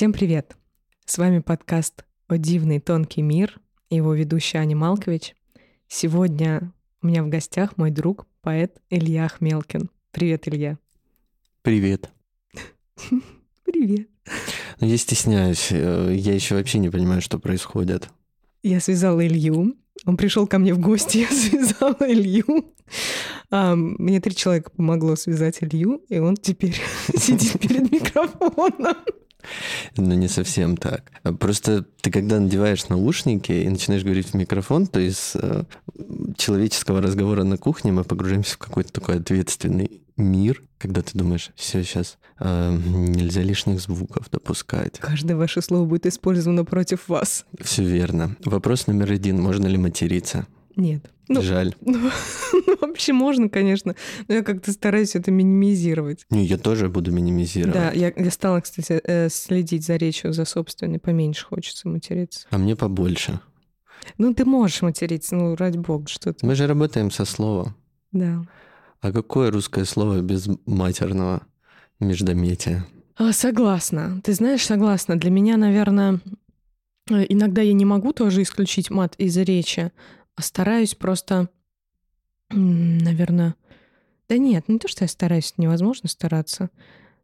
Всем привет! С вами подкаст «О дивный тонкий мир» и его ведущая Аня Малкович. Сегодня у меня в гостях мой друг, поэт Илья Хмелкин. Привет, Илья. Привет. Привет. Ну, я стесняюсь. э, Я еще вообще не понимаю, что происходит. Я связала Илью. Он пришел ко мне в гости, я связала Илью. А, мне три человека помогло связать Илью, и он теперь сидит перед микрофоном. Но не совсем так. Просто ты когда надеваешь наушники и начинаешь говорить в микрофон, то из э, человеческого разговора на кухне мы погружаемся в какой-то такой ответственный мир, когда ты думаешь, все, сейчас нельзя лишних звуков допускать. Каждое ваше слово будет использовано против вас. Все верно. Вопрос номер один. Можно ли материться? Нет. Ну, Жаль. ну, ну, вообще можно, конечно, но я как-то стараюсь это минимизировать. Не, я тоже буду минимизировать. Да, я, я стала, кстати, э, следить за речью, за собственной. Поменьше хочется материться. А мне побольше. Ну, ты можешь материться, ну, ради бога, что ты. Мы же работаем со словом. Да. А какое русское слово без матерного междометия? А, согласна. Ты знаешь, согласна. Для меня, наверное, э, иногда я не могу тоже исключить мат из речи, а стараюсь просто, наверное... Да нет, не то, что я стараюсь, невозможно стараться.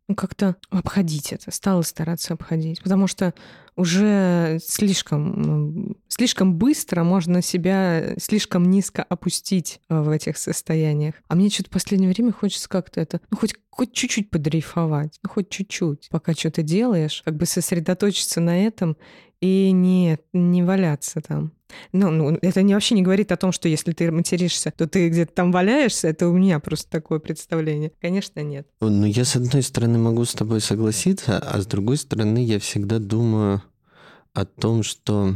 Ну, как-то обходить это, стала стараться обходить. Потому что уже слишком, слишком быстро можно себя слишком низко опустить э, в этих состояниях. А мне что-то в последнее время хочется как-то это, ну, хоть, хоть чуть-чуть подрейфовать, ну, хоть чуть-чуть. Пока что-то делаешь, как бы сосредоточиться на этом и не, не валяться там. Ну, ну, это не, вообще не говорит о том, что если ты материшься, то ты где-то там валяешься. Это у меня просто такое представление. Конечно, нет. Ну, я с одной стороны могу с тобой согласиться, а с другой стороны я всегда думаю о том, что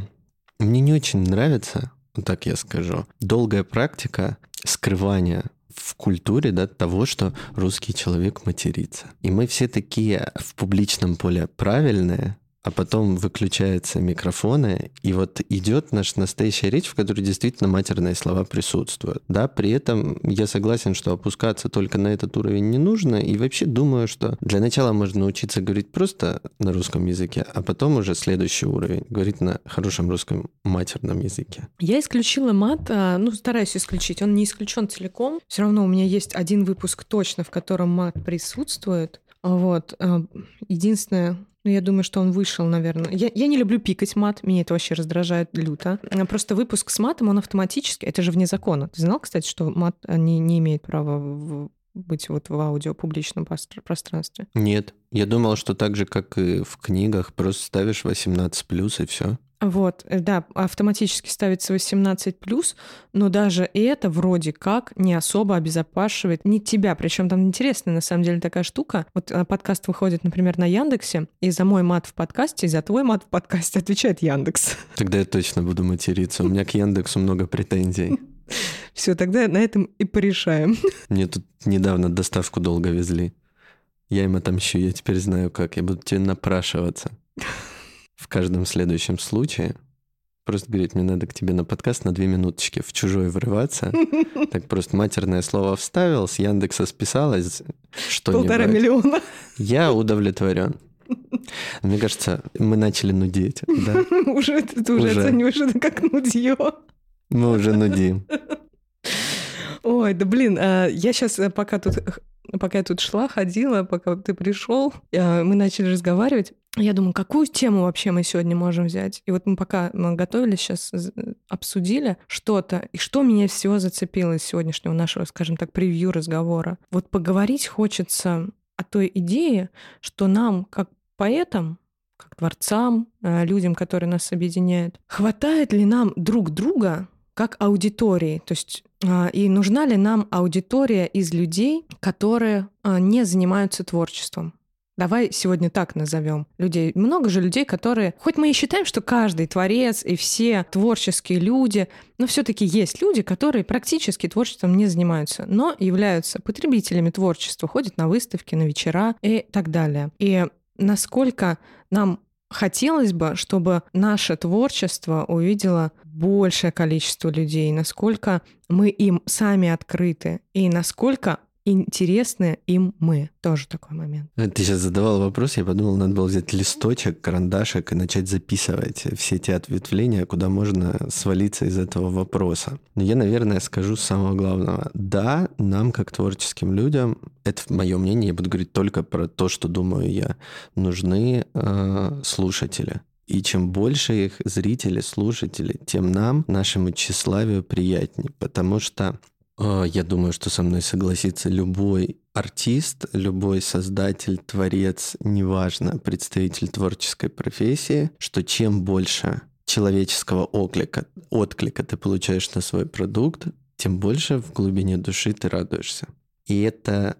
мне не очень нравится, так я скажу, долгая практика скрывания в культуре да, того, что русский человек матерится. И мы все такие в публичном поле правильные, а потом выключаются микрофоны, и вот идет наша настоящая речь, в которой действительно матерные слова присутствуют. Да, при этом я согласен, что опускаться только на этот уровень не нужно, и вообще думаю, что для начала можно научиться говорить просто на русском языке, а потом уже следующий уровень говорить на хорошем русском матерном языке. Я исключила мат, а, ну, стараюсь исключить. Он не исключен целиком. Все равно у меня есть один выпуск точно, в котором мат присутствует. Вот. а, Единственное, ну, я думаю, что он вышел, наверное. Я, я не люблю пикать мат, меня это вообще раздражает люто. Просто выпуск с матом, он автоматически, это же вне закона. Ты знал, кстати, что мат а, не, не имеет права в- быть вот в аудио публичном пространстве? Нет, я думал, что так же, как и в книгах, просто ставишь 18+, и все. Вот, э, да, автоматически ставится 18 но даже это вроде как не особо обезопашивает не тебя. Причем там интересная на самом деле такая штука. Вот э, подкаст выходит, например, на Яндексе, и за мой мат в подкасте, и за твой мат в подкасте отвечает Яндекс. Тогда я точно буду материться. У меня к Яндексу много претензий. Все, тогда на этом и порешаем. Мне тут недавно доставку долго везли. Я им отомщу, я теперь знаю как. Я буду тебе напрашиваться. В каждом следующем случае просто говорить, мне надо к тебе на подкаст на две минуточки в чужой врываться. Так просто матерное слово вставил, с Яндекса списалось что-нибудь. Полтора миллиона. Я удовлетворен. Мне кажется, мы начали нудеть. Да? Уже ты уже Уже. оцениваешь это как нудье. Мы уже нудим. Ой, да блин, а, я сейчас пока тут пока я тут шла, ходила, пока ты пришел, а, мы начали разговаривать. Я думаю, какую тему вообще мы сегодня можем взять? И вот мы пока мы готовились, сейчас обсудили что-то, и что меня всего зацепило из сегодняшнего нашего, скажем так, превью разговора. Вот поговорить хочется о той идее, что нам, как поэтам, как творцам, э, людям, которые нас объединяют, хватает ли нам друг друга как аудитории? То есть а, и нужна ли нам аудитория из людей, которые а, не занимаются творчеством? Давай сегодня так назовем людей. Много же людей, которые, хоть мы и считаем, что каждый творец и все творческие люди, но все-таки есть люди, которые практически творчеством не занимаются, но являются потребителями творчества, ходят на выставки, на вечера и так далее. И насколько нам хотелось бы, чтобы наше творчество увидело большее количество людей, насколько мы им сами открыты и насколько интересны им мы. Тоже такой момент. Ты сейчас задавал вопрос, я подумал, надо было взять листочек, карандашик и начать записывать все те ответвления, куда можно свалиться из этого вопроса. Но я, наверное, скажу самого главного. Да, нам, как творческим людям, это мое мнение, я буду говорить только про то, что думаю я, нужны э, слушатели. И чем больше их зрители, слушатели, тем нам, нашему тщеславию приятнее. Потому что э, я думаю, что со мной согласится любой артист, любой создатель, творец, неважно, представитель творческой профессии, что чем больше человеческого оклика, отклика ты получаешь на свой продукт, тем больше в глубине души ты радуешься. И это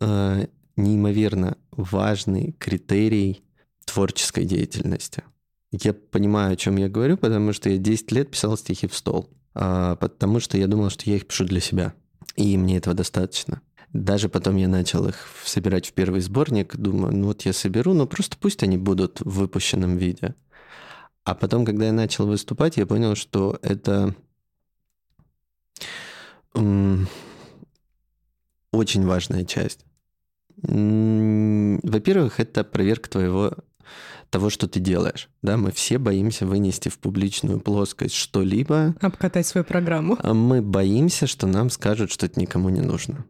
э, неимоверно важный критерий творческой деятельности. Я понимаю, о чем я говорю, потому что я 10 лет писал стихи в стол. А, потому что я думал, что я их пишу для себя. И мне этого достаточно. Даже потом я начал их собирать в первый сборник. Думаю, ну вот я соберу, но просто пусть они будут в выпущенном виде. А потом, когда я начал выступать, я понял, что это очень важная часть. Во-первых, это проверка твоего того, что ты делаешь. Да, мы все боимся вынести в публичную плоскость что-либо. Обкатать свою программу. А мы боимся, что нам скажут, что это никому не нужно.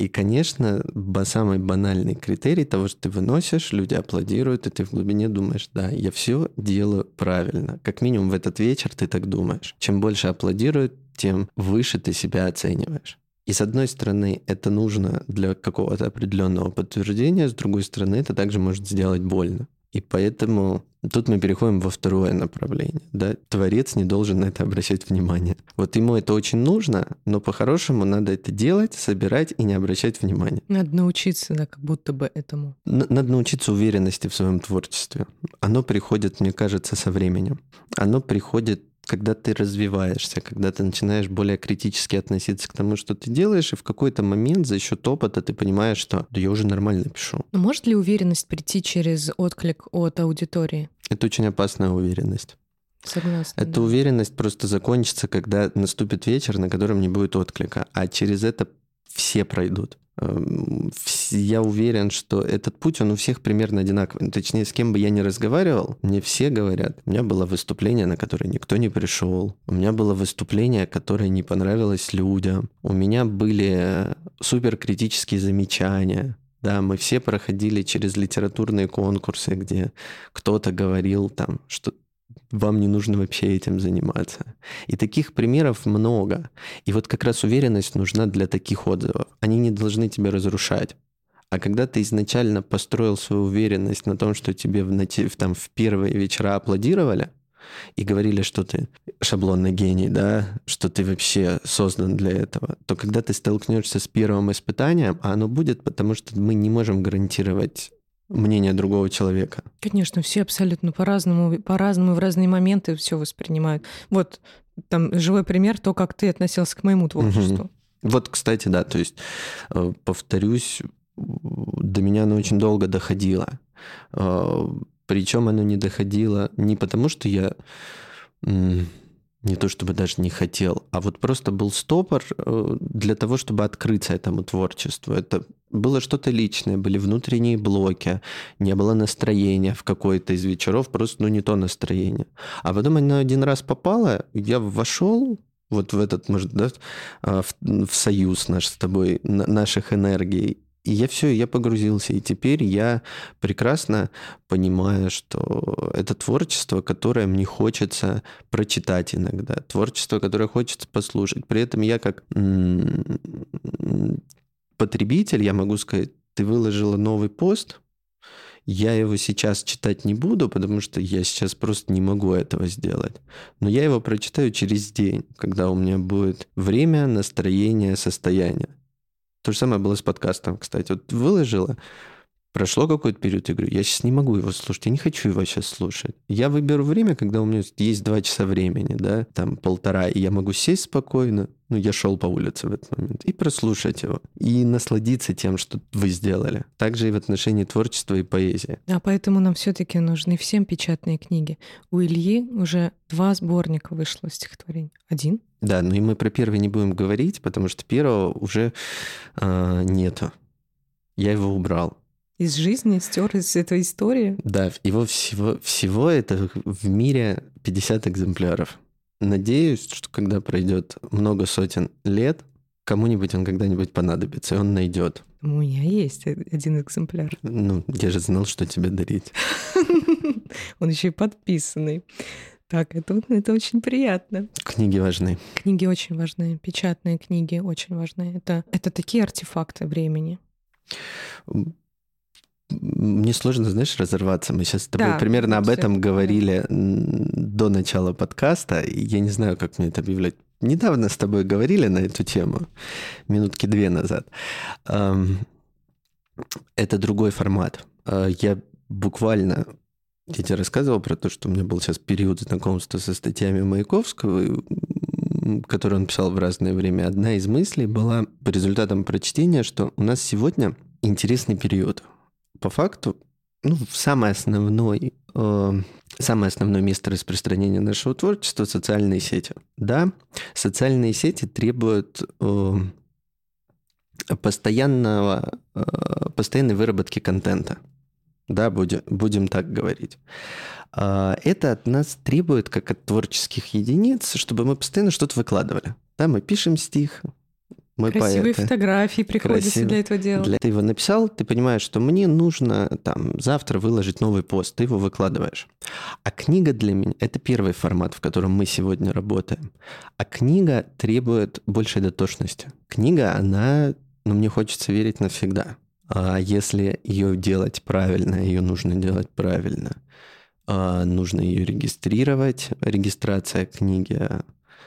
И, конечно, самый банальный критерий того, что ты выносишь, люди аплодируют, и ты в глубине думаешь, да, я все делаю правильно. Как минимум в этот вечер ты так думаешь. Чем больше аплодируют, тем выше ты себя оцениваешь. И с одной стороны, это нужно для какого-то определенного подтверждения, с другой стороны, это также может сделать больно. И поэтому тут мы переходим во второе направление. Да? Творец не должен на это обращать внимание. Вот ему это очень нужно, но по-хорошему надо это делать, собирать и не обращать внимания. Надо научиться, да, как будто бы этому. Надо научиться уверенности в своем творчестве. Оно приходит, мне кажется, со временем. Оно приходит когда ты развиваешься, когда ты начинаешь более критически относиться к тому, что ты делаешь, и в какой-то момент за счет опыта ты понимаешь, что да я уже нормально пишу. Но может ли уверенность прийти через отклик от аудитории? Это очень опасная уверенность. Согласна. Эта да. уверенность просто закончится, когда наступит вечер, на котором не будет отклика. А через это все пройдут. Эм, я уверен, что этот путь, он у всех примерно одинаковый. Точнее, с кем бы я ни разговаривал, мне все говорят, у меня было выступление, на которое никто не пришел. У меня было выступление, которое не понравилось людям. У меня были суперкритические замечания. Да, мы все проходили через литературные конкурсы, где кто-то говорил там, что вам не нужно вообще этим заниматься. И таких примеров много. И вот как раз уверенность нужна для таких отзывов. Они не должны тебя разрушать. А когда ты изначально построил свою уверенность на том, что тебе в, в, там, в первые вечера аплодировали и говорили, что ты шаблонный гений, да, что ты вообще создан для этого, то когда ты столкнешься с первым испытанием, а оно будет, потому что мы не можем гарантировать мнение другого человека. Конечно, все абсолютно по-разному, по-разному в разные моменты все воспринимают. Вот там живой пример, то, как ты относился к моему творчеству. Угу. Вот, кстати, да, то есть, э, повторюсь, до меня оно очень долго доходило. Э, Причем оно не доходило не потому, что я не то чтобы даже не хотел, а вот просто был стопор э, для того, чтобы открыться этому творчеству. Это было что-то личное, были внутренние блоки, не было настроения в какой-то из вечеров, просто ну не то настроение. А потом оно один раз попало, я вошел вот в этот, может, да, э, в, в союз наш с тобой, наших энергий, и я все, я погрузился. И теперь я прекрасно понимаю, что это творчество, которое мне хочется прочитать иногда. Творчество, которое хочется послушать. При этом я как потребитель, я могу сказать, ты выложила новый пост, я его сейчас читать не буду, потому что я сейчас просто не могу этого сделать. Но я его прочитаю через день, когда у меня будет время, настроение, состояние. То же самое было с подкастом, кстати. Вот выложила, Прошло какой-то период, я говорю, я сейчас не могу его слушать, я не хочу его сейчас слушать. Я выберу время, когда у меня есть два часа времени, да, там полтора, и я могу сесть спокойно, ну, я шел по улице в этот момент, и прослушать его, и насладиться тем, что вы сделали. Также и в отношении творчества и поэзии. А поэтому нам все-таки нужны всем печатные книги. У Ильи уже два сборника вышло стихотворений. Один? Да, но и мы про первый не будем говорить, потому что первого уже э, нету. Я его убрал из жизни, стер из этой истории. Да, его всего, всего это в мире 50 экземпляров. Надеюсь, что когда пройдет много сотен лет, кому-нибудь он когда-нибудь понадобится, и он найдет. У меня есть один экземпляр. Ну, я же знал, что тебе дарить. Он еще и подписанный. Так, это, это очень приятно. Книги важны. Книги очень важны. Печатные книги очень важны. Это, это такие артефакты времени мне сложно, знаешь, разорваться. Мы сейчас с тобой да, примерно об этом говорили до начала подкаста, я не знаю, как мне это объявлять. Недавно с тобой говорили на эту тему, минутки две назад. Это другой формат. А, я буквально я тебе рассказывал про то, что у меня был сейчас период знакомства со статьями Маяковского, которые он писал в разное время. Одна из мыслей была по результатам прочтения, что у нас сегодня интересный период по факту, ну, самое основное, э, самое основное место распространения нашего творчества – социальные сети. Да, социальные сети требуют э, постоянного, э, постоянной выработки контента. Да, будем, будем так говорить. Э, это от нас требует, как от творческих единиц, чтобы мы постоянно что-то выкладывали. Да, мы пишем стих, мы Красивые поэты. фотографии приходится Красиво. для этого делать. Для... Ты его написал, ты понимаешь, что мне нужно там завтра выложить новый пост, ты его выкладываешь. А книга для меня – это первый формат, в котором мы сегодня работаем. А книга требует большей дотошности. Книга, она, ну, мне хочется верить навсегда. А если ее делать правильно, ее нужно делать правильно. А нужно ее регистрировать. Регистрация книги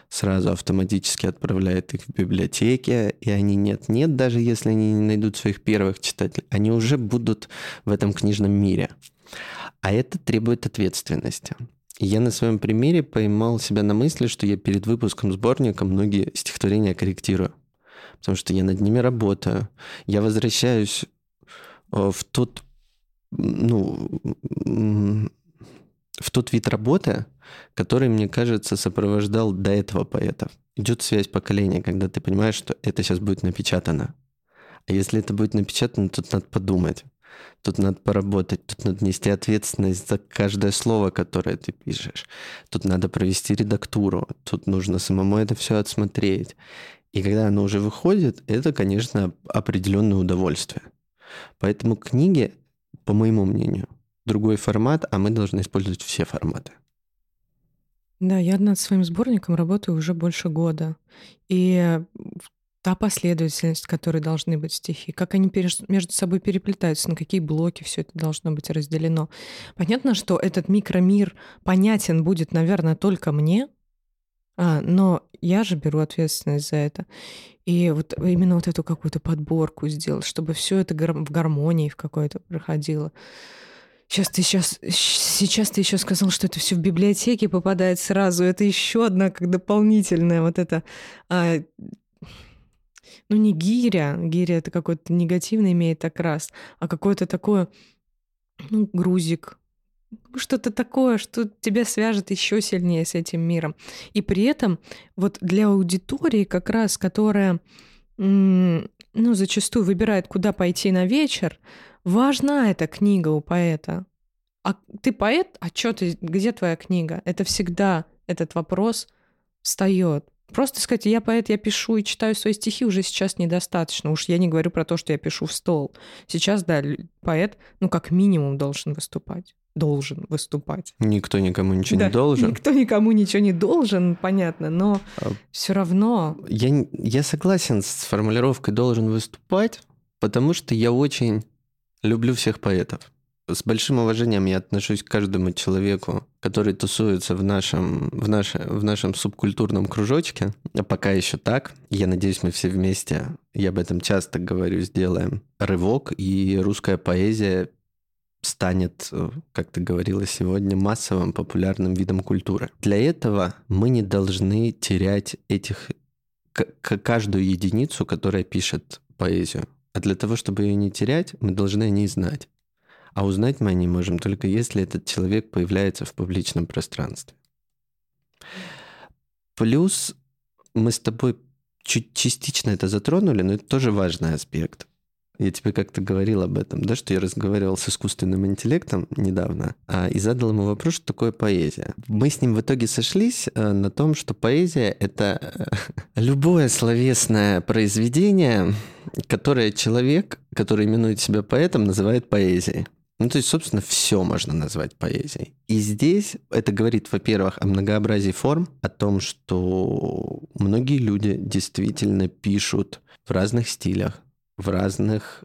сразу автоматически отправляет их в библиотеки, и они нет-нет, даже если они не найдут своих первых читателей, они уже будут в этом книжном мире. А это требует ответственности. Я на своем примере поймал себя на мысли, что я перед выпуском сборника многие стихотворения корректирую, потому что я над ними работаю. Я возвращаюсь э, в тот, ну, в тот вид работы, который, мне кажется, сопровождал до этого поэтов. Идет связь поколения, когда ты понимаешь, что это сейчас будет напечатано. А если это будет напечатано, тут надо подумать. Тут надо поработать, тут надо нести ответственность за каждое слово, которое ты пишешь. Тут надо провести редактуру, тут нужно самому это все отсмотреть. И когда оно уже выходит, это, конечно, определенное удовольствие. Поэтому книги, по моему мнению, другой формат, а мы должны использовать все форматы. Да, я над своим сборником работаю уже больше года. И та последовательность, которой должны быть стихи, как они между собой переплетаются, на какие блоки все это должно быть разделено. Понятно, что этот микромир понятен будет, наверное, только мне, а, но я же беру ответственность за это. И вот именно вот эту какую-то подборку сделать, чтобы все это в гармонии в какой-то проходило. Сейчас ты сейчас, сейчас ты еще сказал, что это все в библиотеке попадает сразу. Это еще одна как дополнительная вот это. А, ну не гиря, гиря это какой-то негативный имеет окрас, а какое-то такое, ну грузик, что-то такое, что тебя свяжет еще сильнее с этим миром. И при этом вот для аудитории как раз, которая ну, зачастую выбирает, куда пойти на вечер, важна эта книга у поэта. А ты поэт, а что ты, где твоя книга? Это всегда этот вопрос встает. Просто сказать, я поэт, я пишу и читаю свои стихи уже сейчас недостаточно. Уж я не говорю про то, что я пишу в стол. Сейчас, да, поэт, ну, как минимум должен выступать. Должен выступать. Никто никому ничего да, не должен. Никто никому ничего не должен, понятно, но а... все равно. Я, я согласен с формулировкой должен выступать, потому что я очень люблю всех поэтов. с большим уважением я отношусь к каждому человеку, который тусуется в нашем, в, наше, в нашем субкультурном кружочке. А пока еще так. Я надеюсь, мы все вместе, я об этом часто говорю, сделаем рывок, и русская поэзия станет, как ты говорила сегодня, массовым популярным видом культуры. Для этого мы не должны терять этих каждую единицу, которая пишет поэзию. А для того, чтобы ее не терять, мы должны о ней знать. А узнать мы о ней можем только если этот человек появляется в публичном пространстве. Плюс мы с тобой чуть частично это затронули, но это тоже важный аспект. Я тебе как-то говорил об этом, да, что я разговаривал с искусственным интеллектом недавно а, и задал ему вопрос, что такое поэзия. Мы с ним в итоге сошлись а, на том, что поэзия — это э, любое словесное произведение, которое человек, который именует себя поэтом, называет поэзией. Ну, то есть, собственно, все можно назвать поэзией. И здесь это говорит, во-первых, о многообразии форм, о том, что многие люди действительно пишут в разных стилях, в разных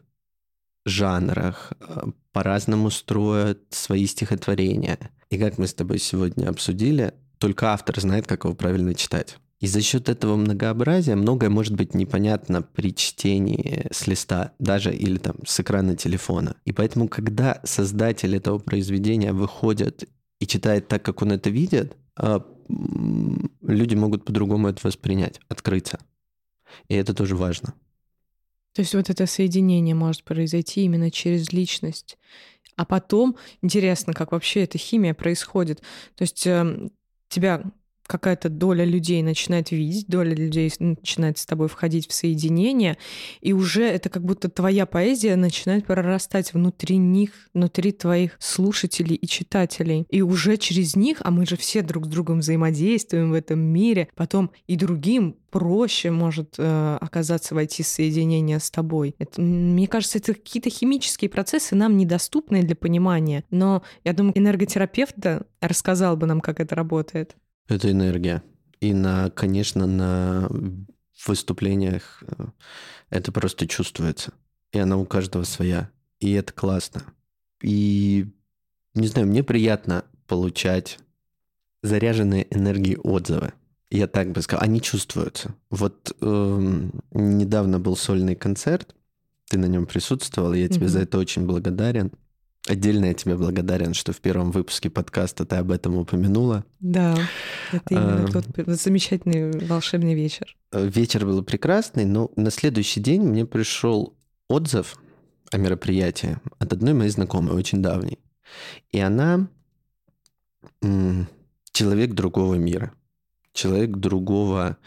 жанрах, э, по-разному строят свои стихотворения. И как мы с тобой сегодня обсудили, только автор знает, как его правильно читать. И за счет этого многообразия многое может быть непонятно при чтении с листа даже или там с экрана телефона. И поэтому, когда создатель этого произведения выходит и читает так, как он это видит, а, люди могут по-другому это воспринять, открыться. И это тоже важно. То есть вот это соединение может произойти именно через личность. А потом интересно, как вообще эта химия происходит. То есть э, тебя какая-то доля людей начинает видеть, доля людей начинает с тобой входить в соединение, и уже это как будто твоя поэзия начинает прорастать внутри них, внутри твоих слушателей и читателей. И уже через них, а мы же все друг с другом взаимодействуем в этом мире, потом и другим проще может э, оказаться войти в соединение с тобой. Это, мне кажется, это какие-то химические процессы нам недоступные для понимания. Но я думаю, энерготерапевт рассказал бы нам, как это работает. Это энергия. И, на, конечно, на выступлениях э, это просто чувствуется. И она у каждого своя. И это классно. И, не знаю, мне приятно получать заряженные энергией отзывы. Я так бы сказал, они чувствуются. Вот э, недавно был сольный концерт, ты на нем присутствовал, я тебе mm-hmm. за это очень благодарен. Отдельно я тебе благодарен, что в первом выпуске подкаста ты об этом упомянула. Да, это именно а, тот замечательный волшебный вечер. Э, вечер был прекрасный, но на следующий день мне пришел отзыв о мероприятии от одной моей знакомой, очень давней. И она человек другого мира, человек другого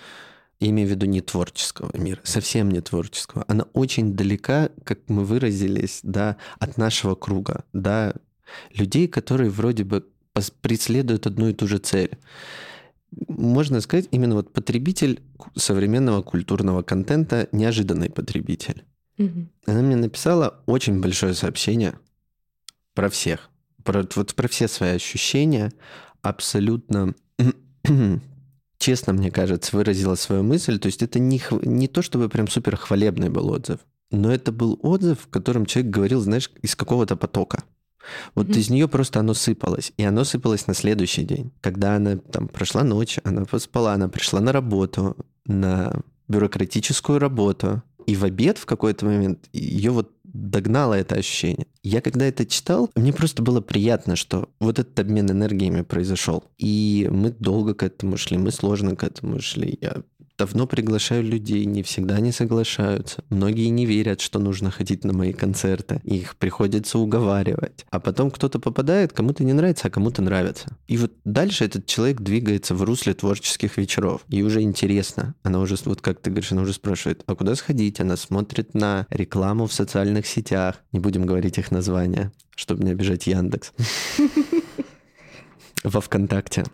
я имею в виду не творческого мира, совсем не творческого. Она очень далека, как мы выразились, да, от нашего круга, да, людей, которые вроде бы преследуют одну и ту же цель. Можно сказать, именно вот потребитель современного культурного контента, неожиданный потребитель. Угу. Она мне написала очень большое сообщение про всех, про, вот про все свои ощущения, абсолютно честно, мне кажется, выразила свою мысль. То есть это не, не то, чтобы прям супер хвалебный был отзыв, но это был отзыв, в котором человек говорил, знаешь, из какого-то потока. Вот mm-hmm. из нее просто оно сыпалось. И оно сыпалось на следующий день. Когда она там прошла ночь, она поспала, она пришла на работу, на бюрократическую работу. И в обед в какой-то момент ее вот догнало это ощущение. Я когда это читал, мне просто было приятно, что вот этот обмен энергиями произошел. И мы долго к этому шли, мы сложно к этому шли. Я давно приглашаю людей, не всегда они соглашаются. Многие не верят, что нужно ходить на мои концерты. Их приходится уговаривать. А потом кто-то попадает, кому-то не нравится, а кому-то нравится. И вот дальше этот человек двигается в русле творческих вечеров. И уже интересно. Она уже, вот как ты говоришь, она уже спрашивает, а куда сходить? Она смотрит на рекламу в социальных сетях. Не будем говорить их названия, чтобы не обижать Яндекс. Во ВКонтакте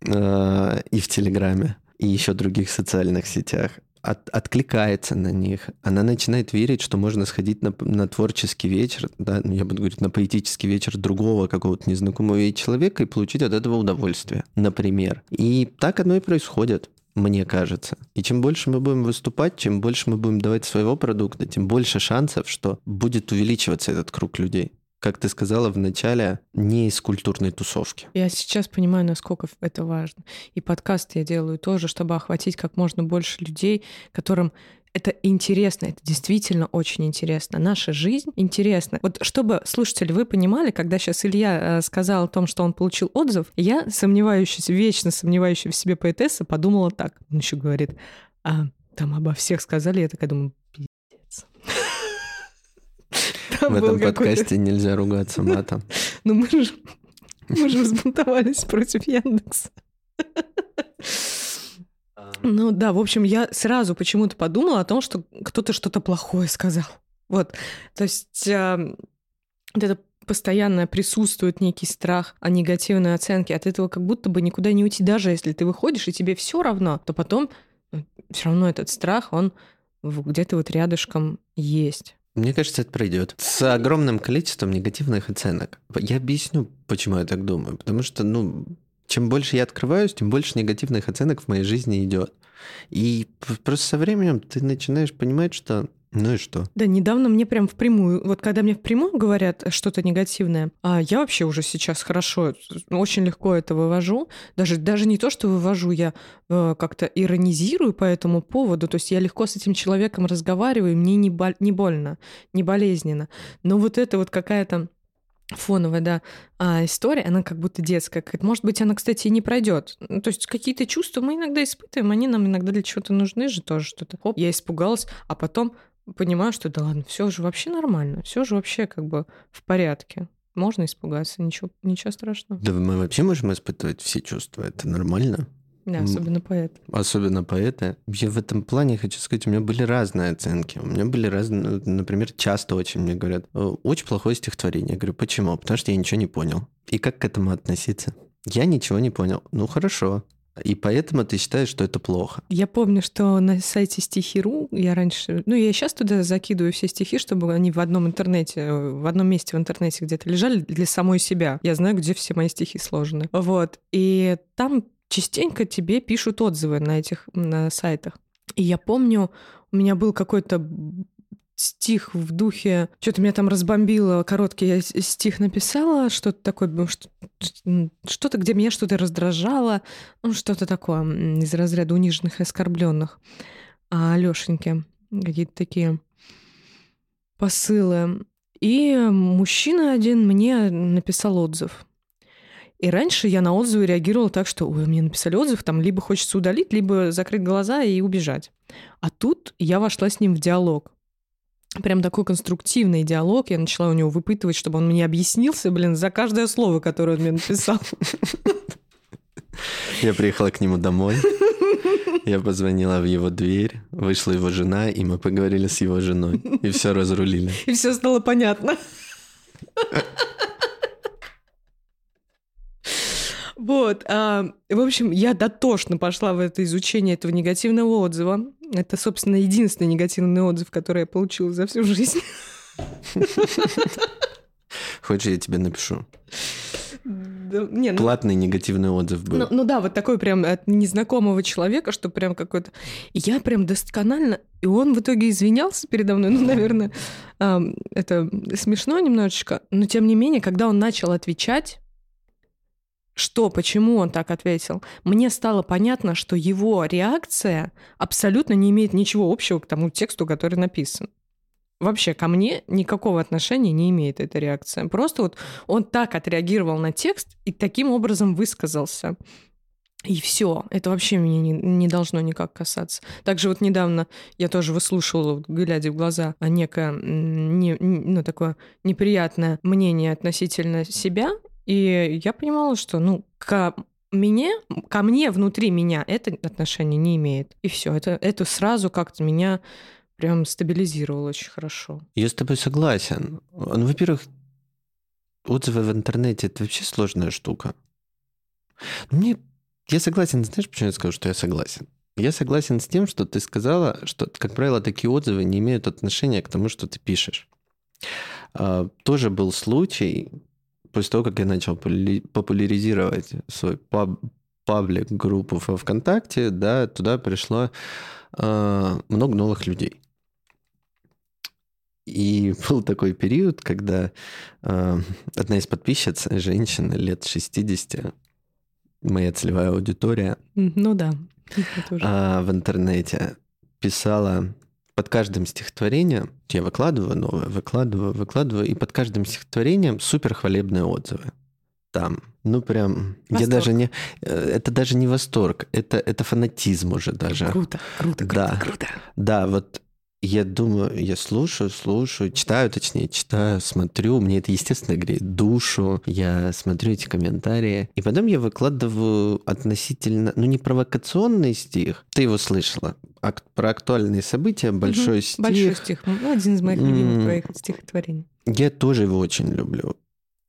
э, и в Телеграме и еще других социальных сетях, от, откликается на них. Она начинает верить, что можно сходить на, на творческий вечер, да, ну, я буду говорить, на поэтический вечер другого какого-то незнакомого ей человека и получить от этого удовольствие, например. И так оно и происходит мне кажется. И чем больше мы будем выступать, чем больше мы будем давать своего продукта, тем больше шансов, что будет увеличиваться этот круг людей. Как ты сказала в начале, не из культурной тусовки. Я сейчас понимаю, насколько это важно. И подкаст я делаю тоже, чтобы охватить как можно больше людей, которым это интересно, это действительно очень интересно. Наша жизнь интересна. Вот чтобы, слушатели, вы понимали, когда сейчас Илья э, сказал о том, что он получил отзыв, я, сомневающаяся, вечно сомневающая в себе поэтесса, подумала так. Он еще говорит, а, там обо всех сказали, я такая думаю, пиздец. В этом подкасте нельзя ругаться матом. Ну мы же, мы же взбунтовались против Яндекса. Ну да, в общем, я сразу почему-то подумала о том, что кто-то что-то плохое сказал. Вот, то есть э, вот это постоянно присутствует некий страх о негативной оценке. От этого как будто бы никуда не уйти. Даже если ты выходишь, и тебе все равно, то потом э, все равно этот страх, он где-то вот рядышком есть. Мне кажется, это пройдет. С огромным количеством негативных оценок. Я объясню, почему я так думаю. Потому что, ну, чем больше я открываюсь, тем больше негативных оценок в моей жизни идет. И просто со временем ты начинаешь понимать, что ну и что? Да, недавно мне прям впрямую, вот когда мне впрямую говорят что-то негативное, а я вообще уже сейчас хорошо, очень легко это вывожу. Даже, даже не то, что вывожу, я э, как-то иронизирую по этому поводу. То есть я легко с этим человеком разговариваю, мне не, бол- не больно, не болезненно. Но вот это вот какая-то фоновая, да, а история, она как будто детская. Может быть, она, кстати, и не пройдет. Ну, то есть какие-то чувства мы иногда испытываем, они нам иногда для чего-то нужны же тоже что-то. Хоп, я испугалась, а потом понимаю, что да ладно, все же вообще нормально, все же вообще как бы в порядке. Можно испугаться, ничего, ничего страшного. Да мы вообще можем испытывать все чувства, это нормально. Да, особенно поэты. Особенно поэты. Я в этом плане хочу сказать, у меня были разные оценки. У меня были разные, ну, например, часто очень мне говорят, очень плохое стихотворение. Я говорю, почему? Потому что я ничего не понял. И как к этому относиться? Я ничего не понял. Ну хорошо. И поэтому ты считаешь, что это плохо. Я помню, что на сайте стихи.ру я раньше... Ну, я сейчас туда закидываю все стихи, чтобы они в одном интернете, в одном месте в интернете где-то лежали для самой себя. Я знаю, где все мои стихи сложены. Вот. И там частенько тебе пишут отзывы на этих на сайтах. И я помню, у меня был какой-то стих в духе... Что-то меня там разбомбило, короткий я стих написала, что-то такое, что-то, где меня что-то раздражало, ну, что-то такое из разряда униженных и оскорбленных. А Алёшеньке какие-то такие посылы. И мужчина один мне написал отзыв. И раньше я на отзывы реагировала так, что ой, мне написали отзыв, там либо хочется удалить, либо закрыть глаза и убежать. А тут я вошла с ним в диалог. Прям такой конструктивный диалог. Я начала у него выпытывать, чтобы он мне объяснился, блин, за каждое слово, которое он мне написал. Я приехала к нему домой. Я позвонила в его дверь, вышла его жена, и мы поговорили с его женой. И все разрулили. И все стало понятно. Вот. А, в общем, я дотошно пошла в это изучение этого негативного отзыва. Это, собственно, единственный негативный отзыв, который я получила за всю жизнь. Хочешь, я тебе напишу? Да, не, ну, Платный негативный отзыв был. Ну, ну да, вот такой прям от незнакомого человека, что прям какой-то... Я прям досконально... И он в итоге извинялся передо мной. Ну, наверное, это смешно немножечко. Но тем не менее, когда он начал отвечать, что, почему он так ответил, мне стало понятно, что его реакция абсолютно не имеет ничего общего к тому тексту, который написан. Вообще ко мне никакого отношения не имеет эта реакция. Просто вот он так отреагировал на текст и таким образом высказался. И все, это вообще меня не, не должно никак касаться. Также вот недавно я тоже выслушивала, глядя в глаза, некое не, ну, такое неприятное мнение относительно себя и я понимала, что, ну, ко мне, ко мне, внутри меня это отношение не имеет. И все, это, это сразу как-то меня прям стабилизировало очень хорошо. Я с тобой согласен. Ну, во-первых, отзывы в интернете это вообще сложная штука. Мне я согласен, знаешь, почему я скажу, что я согласен? Я согласен с тем, что ты сказала, что, как правило, такие отзывы не имеют отношения к тому, что ты пишешь. А, тоже был случай, после того, как я начал популяризировать свой паб, паблик, группу во ВКонтакте, да, туда пришло э, много новых людей. И был такой период, когда э, одна из подписчиц, женщина лет 60, моя целевая аудитория, Ну да. а, в интернете писала под каждым стихотворением, я выкладываю новое, выкладываю, выкладываю, и под каждым стихотворением супер хвалебные отзывы. Там, ну прям, я Восторг. даже не, э, это даже не восторг, это, это фанатизм уже даже. Круто, круто, круто, Да. круто. Да, вот я думаю, я слушаю, слушаю, читаю, точнее, читаю, смотрю, мне это, естественно, греет душу, я смотрю эти комментарии, и потом я выкладываю относительно, ну, не провокационный стих, ты его слышала, ак- про актуальные события, большой стих. Большой стих. Ну, один из моих любимых твоих стихотворений. Я тоже его очень люблю.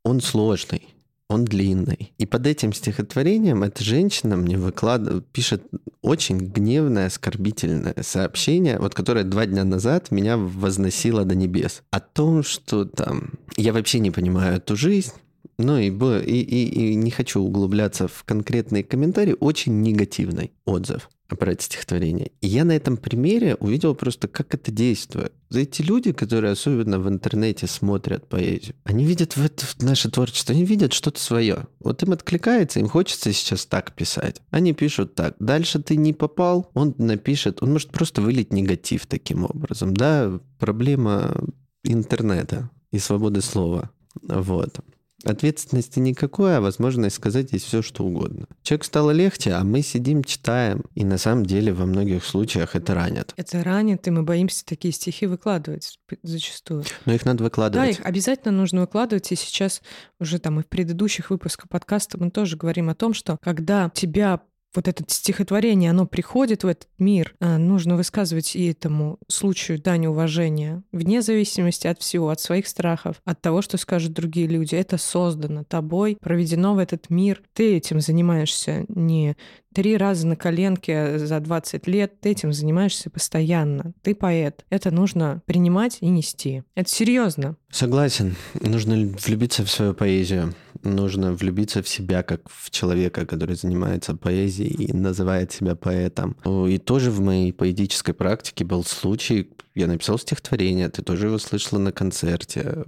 Он сложный, он длинный. И под этим стихотворением эта женщина мне выкладывает, пишет очень гневное, оскорбительное сообщение, вот которое два дня назад меня возносило до небес. О том, что там... Я вообще не понимаю эту жизнь, ну и, и, и- и не хочу углубляться в конкретные комментарии, очень негативный отзыв про это стихотворение. И я на этом примере увидел просто, как это действует. За эти люди, которые особенно в интернете смотрят поэзию, они видят в это в наше творчество, они видят что-то свое. Вот им откликается, им хочется сейчас так писать. Они пишут так. Дальше ты не попал, он напишет, он может просто вылить негатив таким образом. Да, проблема интернета и свободы слова. Вот. Ответственности никакой, а возможность сказать здесь все, что угодно. Человек стало легче, а мы сидим, читаем, и на самом деле во многих случаях это ранит. Это ранит, и мы боимся такие стихи выкладывать зачастую. Но их надо Да, выкладывать. их обязательно нужно выкладывать. И сейчас уже там и в предыдущих выпусках подкаста мы тоже говорим о том, что когда тебя вот это стихотворение, оно приходит в этот мир, а, нужно высказывать и этому случаю дань уважения, вне зависимости от всего, от своих страхов, от того, что скажут другие люди. Это создано тобой, проведено в этот мир. Ты этим занимаешься не три раза на коленке за 20 лет, ты этим занимаешься постоянно. Ты поэт. Это нужно принимать и нести. Это серьезно. Согласен. Нужно влюбиться в свою поэзию. Нужно влюбиться в себя, как в человека, который занимается поэзией и называет себя поэтом. И тоже в моей поэтической практике был случай, я написал стихотворение, ты тоже его слышала на концерте.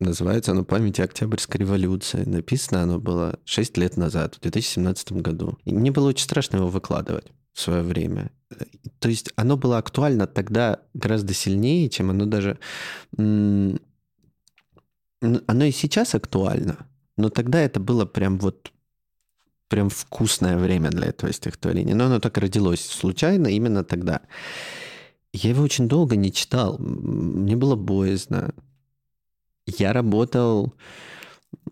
Называется оно «Памяти Октябрьской революции». Написано оно было 6 лет назад, в 2017 году. И мне было очень страшно его выкладывать в свое время. То есть оно было актуально тогда гораздо сильнее, чем оно даже... Оно и сейчас актуально, но тогда это было прям вот прям вкусное время для этого стихотворения. Но оно так родилось случайно именно тогда. Я его очень долго не читал. Мне было боязно. Я работал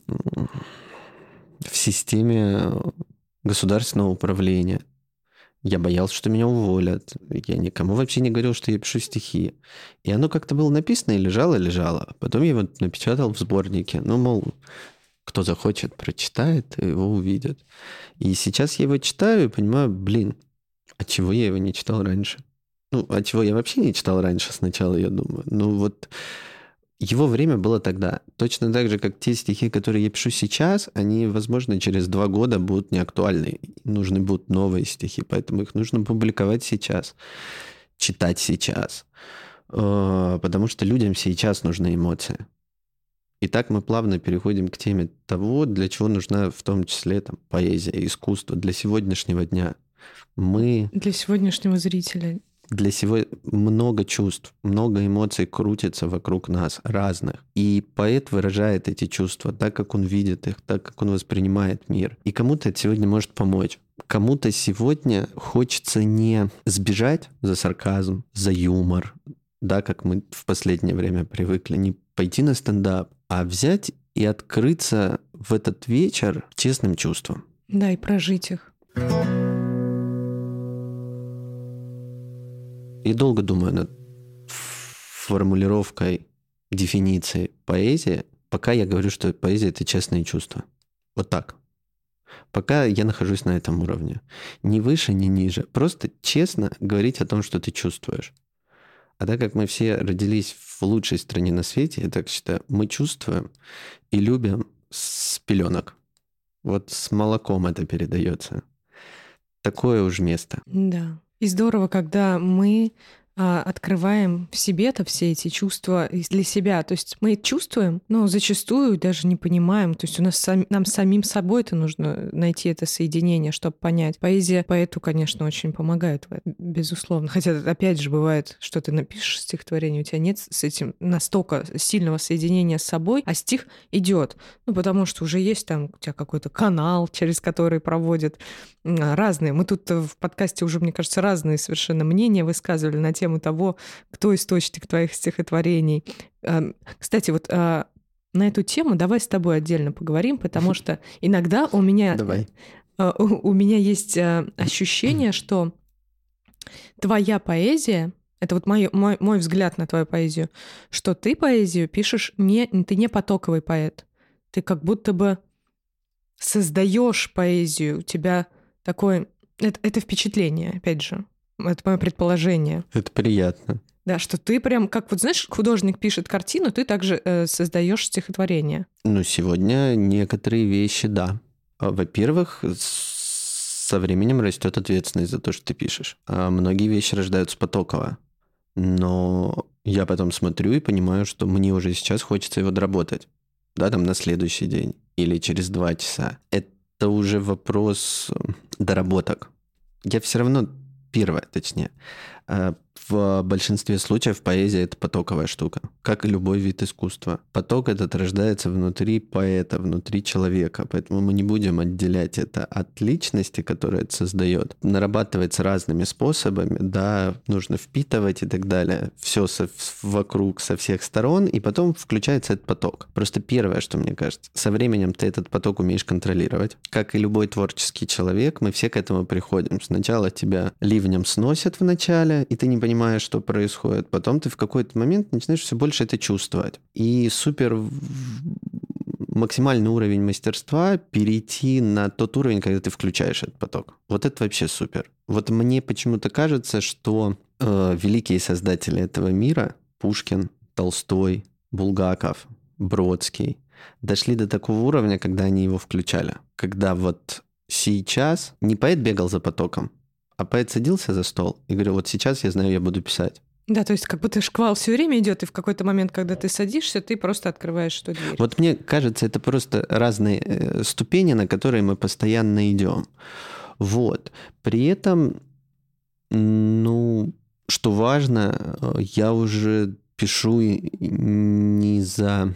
в системе государственного управления. Я боялся, что меня уволят. Я никому вообще не говорил, что я пишу стихи. И оно как-то было написано и лежало, лежало. Потом я его напечатал в сборнике. Ну, мол, кто захочет, прочитает, его увидит. И сейчас я его читаю и понимаю, блин, а чего я его не читал раньше? Ну, а чего я вообще не читал раньше сначала, я думаю. Ну, вот его время было тогда. Точно так же, как те стихи, которые я пишу сейчас, они, возможно, через два года будут неактуальны. Нужны будут новые стихи, поэтому их нужно публиковать сейчас, читать сейчас. Э, Потому что людям сейчас нужны эмоции. И так мы плавно переходим к теме того, для чего нужна в том числе там, поэзия, искусство для сегодняшнего дня. Мы Для сегодняшнего зрителя. для сего много чувств, много эмоций крутится вокруг нас, разных. И поэт выражает эти чувства так, как он видит их, так, как он воспринимает мир. И кому-то это сегодня может помочь. Кому-то сегодня хочется не сбежать за сарказм, за юмор, да, как мы в последнее время привыкли, не пойти на стендап, а взять и открыться в этот вечер честным чувством. Да, и прожить их. И долго думаю над формулировкой дефиниции поэзии, пока я говорю, что поэзия — это честные чувства. Вот так. Пока я нахожусь на этом уровне. Ни выше, ни ниже. Просто честно говорить о том, что ты чувствуешь. А так как мы все родились в лучшей стране на свете, я так считаю, мы чувствуем и любим с пеленок. Вот с молоком это передается. Такое уж место. Да. И здорово, когда мы открываем в себе-то все эти чувства для себя. То есть мы чувствуем, но зачастую даже не понимаем. То есть у нас сам, нам самим собой это нужно найти это соединение, чтобы понять. Поэзия поэту, конечно, очень помогает, безусловно. Хотя, опять же, бывает, что ты напишешь стихотворение, у тебя нет с этим настолько сильного соединения с собой, а стих идет. Ну, потому что уже есть там у тебя какой-то канал, через который проводят разные. Мы тут в подкасте уже, мне кажется, разные совершенно мнения высказывали на тему тему того, кто источник твоих стихотворений. Эм, кстати, вот а, на эту тему давай с тобой отдельно поговорим, потому что иногда у меня... Давай. Э, у меня есть э, ощущение, что твоя поэзия, это вот мой, мой, мой взгляд на твою поэзию, что ты поэзию пишешь не, ты не потоковый поэт. Ты как будто бы создаешь поэзию, у тебя такое... Это, это впечатление, опять же. Это мое предположение. Это приятно. Да, что ты прям, как вот знаешь, художник пишет картину, ты также э, создаешь стихотворение. Ну, сегодня некоторые вещи, да. А, во-первых, со временем растет ответственность за то, что ты пишешь. А многие вещи рождаются потоково. Но я потом смотрю и понимаю, что мне уже сейчас хочется его доработать. Да, там на следующий день или через два часа. Это уже вопрос доработок. Я все равно Первое, точнее. В большинстве случаев поэзия — это потоковая штука, как и любой вид искусства. Поток этот рождается внутри поэта, внутри человека, поэтому мы не будем отделять это от личности, которая это создает. Нарабатывается разными способами, да, нужно впитывать и так далее. Все со, вокруг, со всех сторон, и потом включается этот поток. Просто первое, что мне кажется, со временем ты этот поток умеешь контролировать. Как и любой творческий человек, мы все к этому приходим. Сначала тебя ливнем сносят в начале, и ты не понимаешь, что происходит. Потом ты в какой-то момент начинаешь все больше это чувствовать. И супер максимальный уровень мастерства перейти на тот уровень, когда ты включаешь этот поток. Вот это вообще супер. Вот мне почему-то кажется, что э, великие создатели этого мира, Пушкин, Толстой, Булгаков, Бродский, дошли до такого уровня, когда они его включали. Когда вот сейчас не поэт бегал за потоком, а поэт садился за стол и говорил, вот сейчас я знаю, я буду писать. Да, то есть как будто шквал все время идет, и в какой-то момент, когда ты садишься, ты просто открываешь эту дверь. Вот мне кажется, это просто разные э, ступени, на которые мы постоянно идем. Вот. При этом, ну, что важно, э, я уже пишу не за...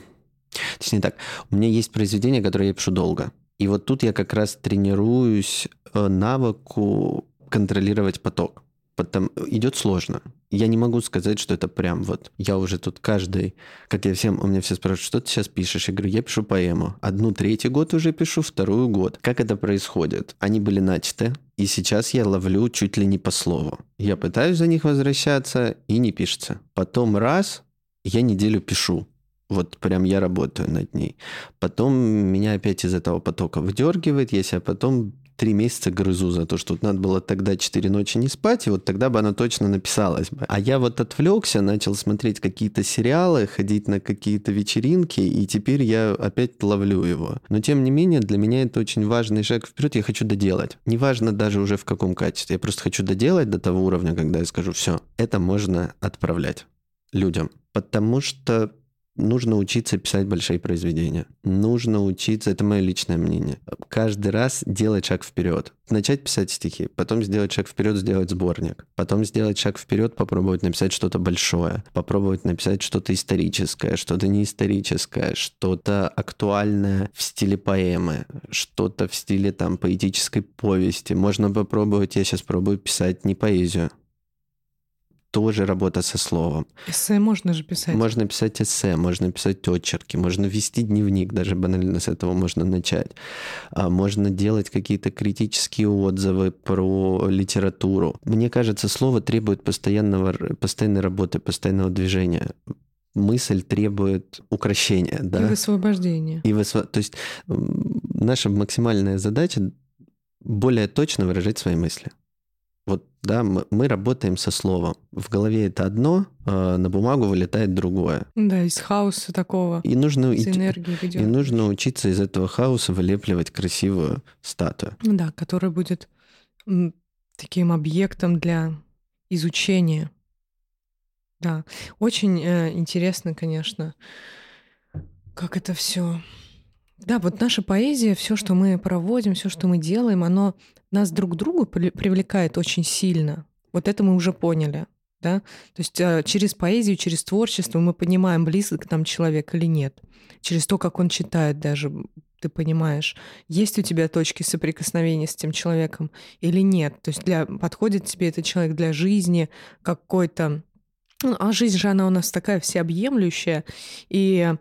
Точнее так, у меня есть произведения, которые я пишу долго. И вот тут я как раз тренируюсь э, навыку контролировать поток. Потом идет сложно. Я не могу сказать, что это прям вот. Я уже тут каждый, как я всем, у меня все спрашивают, что ты сейчас пишешь? Я говорю, я пишу поэму. Одну третий год уже пишу, вторую год. Как это происходит? Они были начаты, и сейчас я ловлю чуть ли не по слову. Я пытаюсь за них возвращаться, и не пишется. Потом раз, я неделю пишу. Вот прям я работаю над ней. Потом меня опять из этого потока выдергивает, я себя потом три месяца грызу за то, что надо было тогда четыре ночи не спать, и вот тогда бы она точно написалась бы. А я вот отвлекся, начал смотреть какие-то сериалы, ходить на какие-то вечеринки, и теперь я опять ловлю его. Но тем не менее, для меня это очень важный шаг вперед, я хочу доделать. Неважно даже уже в каком качестве, я просто хочу доделать до того уровня, когда я скажу, все, это можно отправлять людям. Потому что Нужно учиться писать большие произведения. Нужно учиться, это мое личное мнение, каждый раз делать шаг вперед. Начать писать стихи, потом сделать шаг вперед, сделать сборник, потом сделать шаг вперед, попробовать написать что-то большое, попробовать написать что-то историческое, что-то неисторическое, что-то актуальное в стиле поэмы, что-то в стиле там поэтической повести. Можно попробовать, я сейчас пробую писать не поэзию, тоже работа со словом. Эссе можно же писать. Можно писать эссе, можно писать очерки, можно вести дневник, даже банально с этого можно начать. А можно делать какие-то критические отзывы про литературу. Мне кажется, слово требует постоянного, постоянной работы, постоянного движения мысль требует украшения, да? И высвобождения. И высво... То есть наша максимальная задача более точно выражать свои мысли. Вот, да, мы, мы работаем со словом. В голове это одно, а на бумагу вылетает другое. Да, из хаоса такого. И нужно, из энергии и, и нужно учиться из этого хаоса вылепливать красивую статую. Да, которая будет таким объектом для изучения. Да, очень э, интересно, конечно, как это все. Да, вот наша поэзия, все, что мы проводим, все, что мы делаем, оно нас друг к другу привлекает очень сильно. Вот это мы уже поняли. Да? То есть э, через поэзию, через творчество мы понимаем, близко к нам человек или нет. Через то, как он читает даже, ты понимаешь, есть у тебя точки соприкосновения с тем человеком или нет. То есть для, подходит тебе этот человек для жизни какой-то... Ну, а жизнь же, она у нас такая всеобъемлющая. И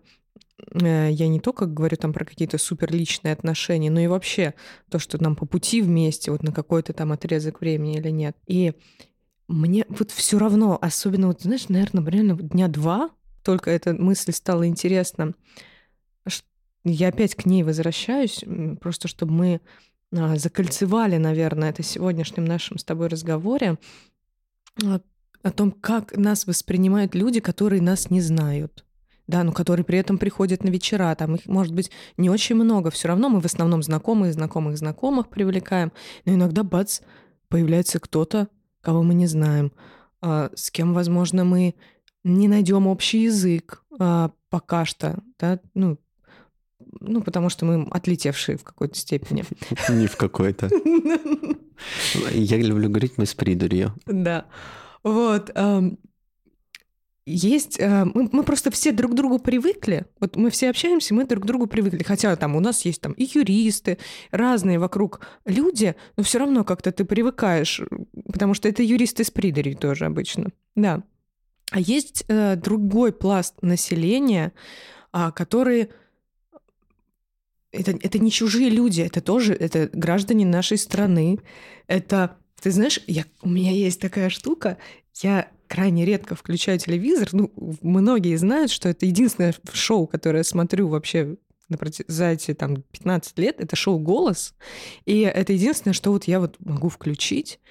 я не только говорю там про какие-то суперличные отношения, но и вообще то, что нам по пути вместе, вот на какой-то там отрезок времени или нет. И мне вот все равно, особенно, вот, знаешь, наверное, реально дня два, только эта мысль стала интересна. Я опять к ней возвращаюсь, просто чтобы мы а, закольцевали, наверное, это сегодняшнем нашем с тобой разговоре а, о том, как нас воспринимают люди, которые нас не знают. Да, но которые при этом приходят на вечера, там их может быть не очень много, все равно мы в основном знакомые, знакомых, знакомых привлекаем, но иногда, бац, появляется кто-то, кого мы не знаем, а, с кем, возможно, мы не найдем общий язык а, пока что, да, ну, ну, потому что мы отлетевшие в какой-то степени. Не в какой-то. Я люблю говорить, мы с придурью. Да. Вот есть... Э, мы, просто все друг к другу привыкли. Вот мы все общаемся, мы друг к другу привыкли. Хотя там у нас есть там и юристы, разные вокруг люди, но все равно как-то ты привыкаешь, потому что это юристы с придурью тоже обычно. Да. А есть э, другой пласт населения, э, которые это, это не чужие люди, это тоже это граждане нашей страны. Это, ты знаешь, я, у меня есть такая штука, я крайне редко включаю телевизор. Ну, многие знают, что это единственное шоу, которое я смотрю вообще за эти там 15 лет, это шоу «Голос». И это единственное, что вот я вот могу включить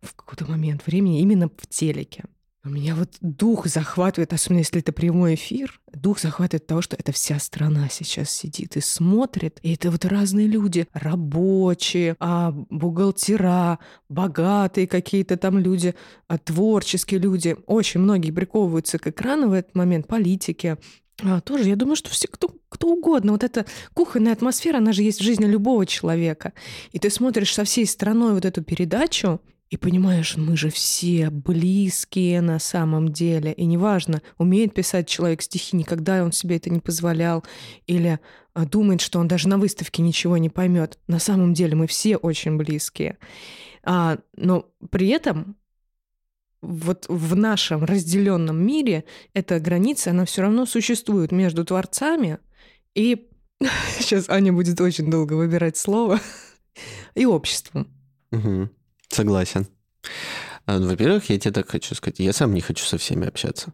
в какой-то момент времени именно в телеке. У меня вот дух захватывает, особенно если это прямой эфир, дух захватывает того, что это вся страна сейчас сидит и смотрит. И это вот разные люди, рабочие, а, бухгалтера, богатые какие-то там люди, а, творческие люди. Очень многие приковываются к экрану в этот момент, политики, а, тоже, я думаю, что все, кто, кто угодно. Вот эта кухонная атмосфера, она же есть в жизни любого человека. И ты смотришь со всей страной вот эту передачу, и понимаешь, мы же все близкие на самом деле. И неважно, умеет писать человек стихи, никогда он себе это не позволял, или а, думает, что он даже на выставке ничего не поймет. На самом деле мы все очень близкие. А, но при этом вот в нашем разделенном мире эта граница, она все равно существует между творцами и сейчас Аня будет очень долго выбирать слово и обществом. Угу. Согласен. А, ну, во-первых, я тебе так хочу сказать, я сам не хочу со всеми общаться.